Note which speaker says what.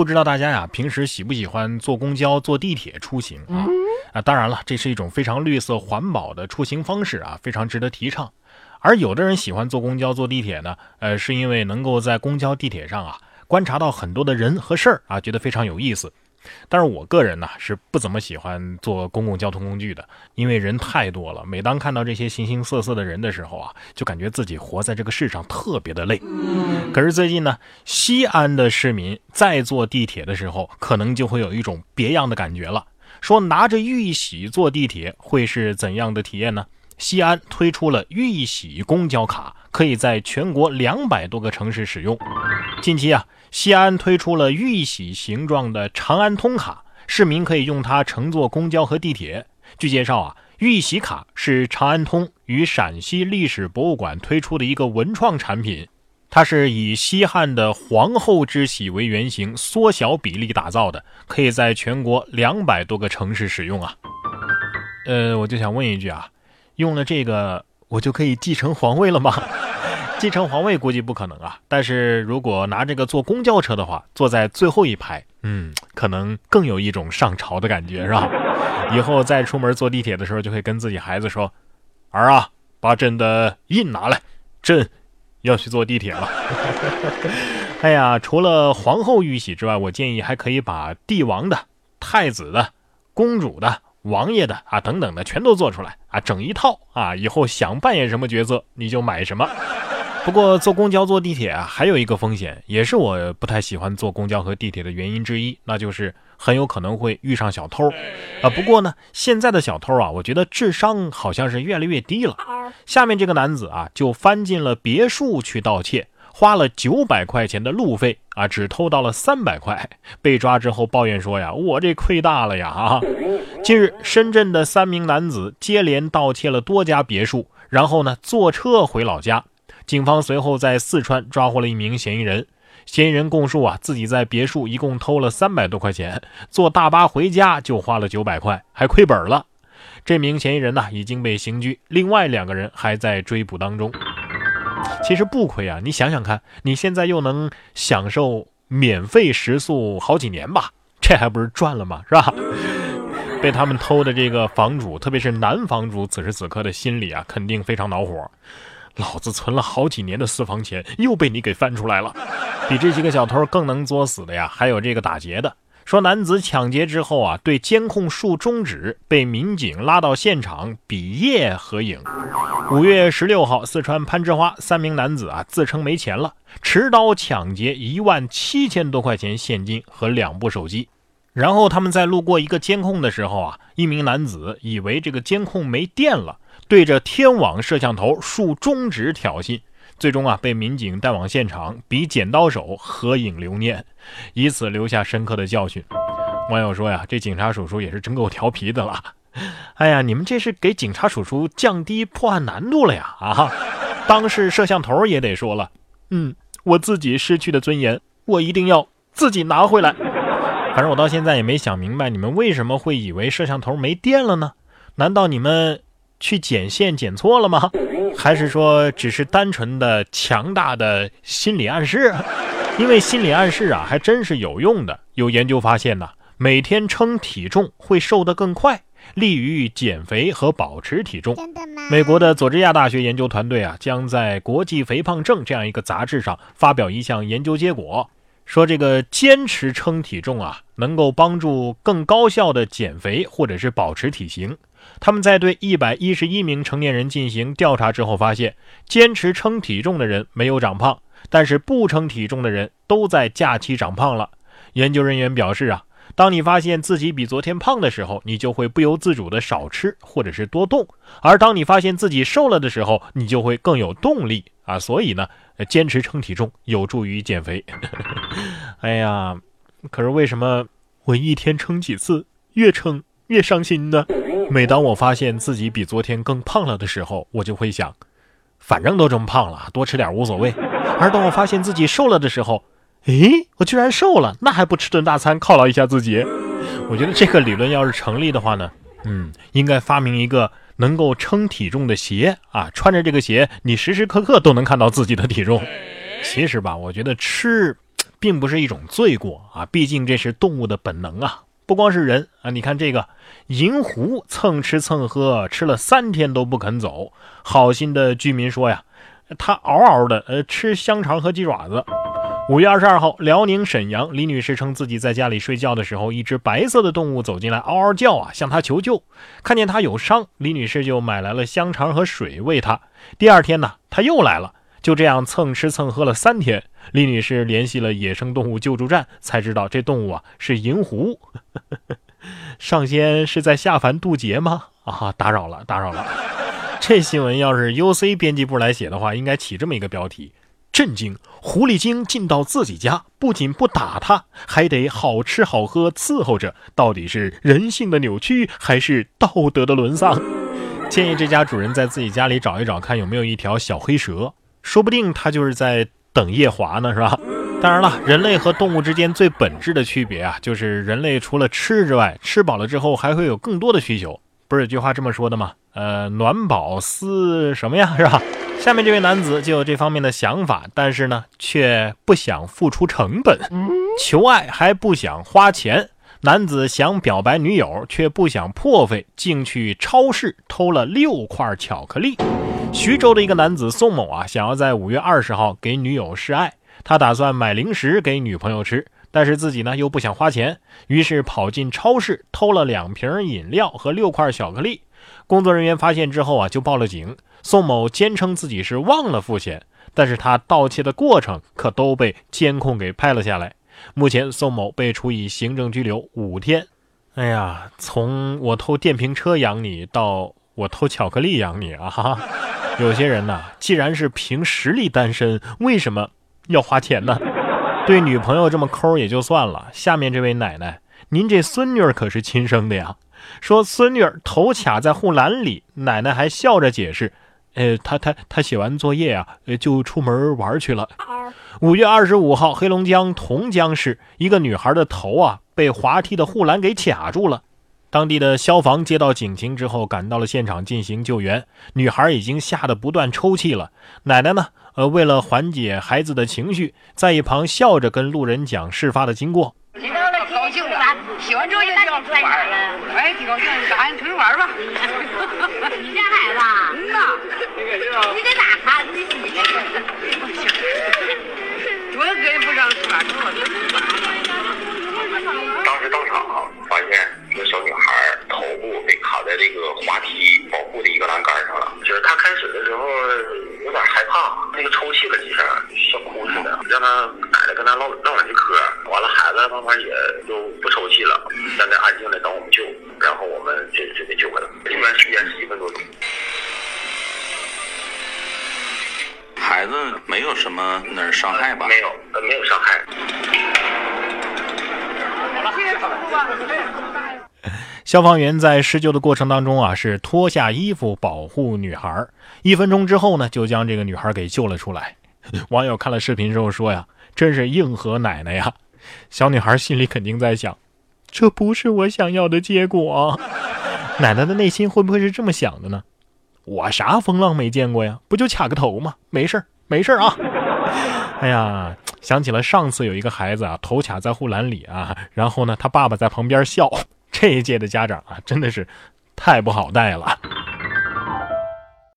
Speaker 1: 不知道大家呀，平时喜不喜欢坐公交、坐地铁出行啊？啊，当然了，这是一种非常绿色环保的出行方式啊，非常值得提倡。而有的人喜欢坐公交、坐地铁呢，呃，是因为能够在公交、地铁上啊，观察到很多的人和事儿啊，觉得非常有意思。但是我个人呢是不怎么喜欢坐公共交通工具的，因为人太多了。每当看到这些形形色色的人的时候啊，就感觉自己活在这个世上特别的累。可是最近呢，西安的市民在坐地铁的时候，可能就会有一种别样的感觉了。说拿着玉玺坐地铁会是怎样的体验呢？西安推出了玉玺公交卡，可以在全国两百多个城市使用。近期啊。西安推出了玉玺形状的长安通卡，市民可以用它乘坐公交和地铁。据介绍啊，玉玺卡是长安通与陕西历史博物馆推出的一个文创产品，它是以西汉的皇后之玺为原型，缩小比例打造的，可以在全国两百多个城市使用啊。呃，我就想问一句啊，用了这个，我就可以继承皇位了吗？继承皇位估计不可能啊，但是如果拿这个坐公交车的话，坐在最后一排，嗯，可能更有一种上朝的感觉，是吧？以后再出门坐地铁的时候，就会跟自己孩子说：“儿啊，把朕的印拿来，朕要去坐地铁了。”哎呀，除了皇后玉玺之外，我建议还可以把帝王的、太子的、公主的、王爷的啊等等的全都做出来啊，整一套啊，以后想扮演什么角色你就买什么。不过坐公交、坐地铁啊，还有一个风险，也是我不太喜欢坐公交和地铁的原因之一，那就是很有可能会遇上小偷。啊，不过呢，现在的小偷啊，我觉得智商好像是越来越低了。下面这个男子啊，就翻进了别墅去盗窃，花了九百块钱的路费啊，只偷到了三百块。被抓之后抱怨说呀：“我这亏大了呀！”啊，近日深圳的三名男子接连盗窃了多家别墅，然后呢，坐车回老家。警方随后在四川抓获了一名嫌疑人，嫌疑人供述啊，自己在别墅一共偷了三百多块钱，坐大巴回家就花了九百块，还亏本了。这名嫌疑人呢已经被刑拘，另外两个人还在追捕当中。其实不亏啊，你想想看，你现在又能享受免费食宿好几年吧，这还不是赚了吗？是吧？被他们偷的这个房主，特别是男房主，此时此刻的心里啊，肯定非常恼火。老子存了好几年的私房钱又被你给翻出来了，比这几个小偷更能作死的呀，还有这个打劫的。说男子抢劫之后啊，对监控竖中指，被民警拉到现场比耶合影。五月十六号，四川攀枝花三名男子啊，自称没钱了，持刀抢劫一万七千多块钱现金和两部手机。然后他们在路过一个监控的时候啊，一名男子以为这个监控没电了。对着天网摄像头竖中指挑衅，最终啊被民警带往现场比剪刀手合影留念，以此留下深刻的教训。网友说呀，这警察叔叔也是真够调皮的了。哎呀，你们这是给警察叔叔降低破案难度了呀！啊，当事摄像头也得说了，嗯，我自己失去的尊严，我一定要自己拿回来。反正我到现在也没想明白，你们为什么会以为摄像头没电了呢？难道你们？去剪线剪错了吗？还是说只是单纯的强大的心理暗示？因为心理暗示啊，还真是有用的。有研究发现呢，每天称体重会瘦得更快，利于减肥和保持体重。美国的佐治亚大学研究团队啊，将在《国际肥胖症》这样一个杂志上发表一项研究结果，说这个坚持称体重啊，能够帮助更高效的减肥或者是保持体型。他们在对一百一十一名成年人进行调查之后，发现坚持称体重的人没有长胖，但是不称体重的人都在假期长胖了。研究人员表示啊，当你发现自己比昨天胖的时候，你就会不由自主的少吃或者是多动；而当你发现自己瘦了的时候，你就会更有动力啊。所以呢，坚持称体重有助于减肥。哎呀，可是为什么我一天称几次，越称越伤心呢？每当我发现自己比昨天更胖了的时候，我就会想，反正都这么胖了，多吃点无所谓。而当我发现自己瘦了的时候，诶，我居然瘦了，那还不吃顿大餐犒劳一下自己？我觉得这个理论要是成立的话呢，嗯，应该发明一个能够称体重的鞋啊，穿着这个鞋，你时时刻刻都能看到自己的体重。其实吧，我觉得吃并不是一种罪过啊，毕竟这是动物的本能啊。不光是人啊，你看这个银狐蹭吃蹭喝，吃了三天都不肯走。好心的居民说呀，他嗷嗷的呃吃香肠和鸡爪子。五月二十二号，辽宁沈阳，李女士称自己在家里睡觉的时候，一只白色的动物走进来，嗷嗷叫啊，向她求救。看见她有伤，李女士就买来了香肠和水喂她。第二天呢，她又来了，就这样蹭吃蹭喝了三天。李女士联系了野生动物救助站，才知道这动物啊是银狐。上仙是在下凡渡劫吗？啊，打扰了，打扰了。这新闻要是 UC 编辑部来写的话，应该起这么一个标题。震惊！狐狸精进到自己家，不仅不打他，还得好吃好喝伺候着。到底是人性的扭曲，还是道德的沦丧？建议这家主人在自己家里找一找，看有没有一条小黑蛇，说不定他就是在等夜华呢，是吧？当然了，人类和动物之间最本质的区别啊，就是人类除了吃之外，吃饱了之后还会有更多的需求。不是有句话这么说的吗？呃，暖饱思什么呀，是吧？下面这位男子就有这方面的想法，但是呢，却不想付出成本，求爱还不想花钱。男子想表白女友，却不想破费，竟去超市偷了六块巧克力。徐州的一个男子宋某啊，想要在五月二十号给女友示爱，他打算买零食给女朋友吃，但是自己呢又不想花钱，于是跑进超市偷了两瓶饮料和六块巧克力。工作人员发现之后啊，就报了警。宋某坚称自己是忘了付钱，但是他盗窃的过程可都被监控给拍了下来。目前，宋某被处以行政拘留五天。哎呀，从我偷电瓶车养你，到我偷巧克力养你啊！哈，有些人呐，既然是凭实力单身，为什么要花钱呢？对女朋友这么抠也就算了，下面这位奶奶，您这孙女可是亲生的呀？说孙女头卡在护栏里，奶奶还笑着解释。呃，她她她写完作业啊，呃，就出门玩去了。五月二十五号，黑龙江同江市一个女孩的头啊被滑梯的护栏给卡住了。当地的消防接到警情之后，赶到了现场进行救援。女孩已经吓得不断抽泣了。奶奶呢，呃，为了缓解孩子的情绪，在一旁笑着跟路人讲事发的经过。
Speaker 2: 高兴 了，洗完之后就要出玩了。哎，挺高兴，赶紧出去玩吧。你家孩子？嗯呐。你在哪看？你我不让出玩，
Speaker 3: 当时到场发现一个小女孩头部被卡在这个滑梯保护的一个栏杆上了。就是她开始的时候有点害怕，那个抽泣了几声，像哭似的，让她奶奶跟她唠唠两句嗑。完了，孩子慢慢也就不抽泣了，在那安静的等我们救，然后我们就就给救回来。救援时间是一分多钟。
Speaker 4: 孩子没有什么哪儿伤害吧？
Speaker 3: 没有，呃，没有伤害。
Speaker 1: 消防员在施救的过程当中啊，是脱下衣服保护女孩。一分钟之后呢，就将这个女孩给救了出来。网友看了视频之后说呀：“真是硬核奶奶呀！”小女孩心里肯定在想：“这不是我想要的结果。”奶奶的内心会不会是这么想的呢？我啥风浪没见过呀？不就卡个头吗？没事儿，没事儿啊。哎呀，想起了上次有一个孩子啊，头卡在护栏里啊，然后呢，他爸爸在旁边笑。这一届的家长啊，真的是太不好带了。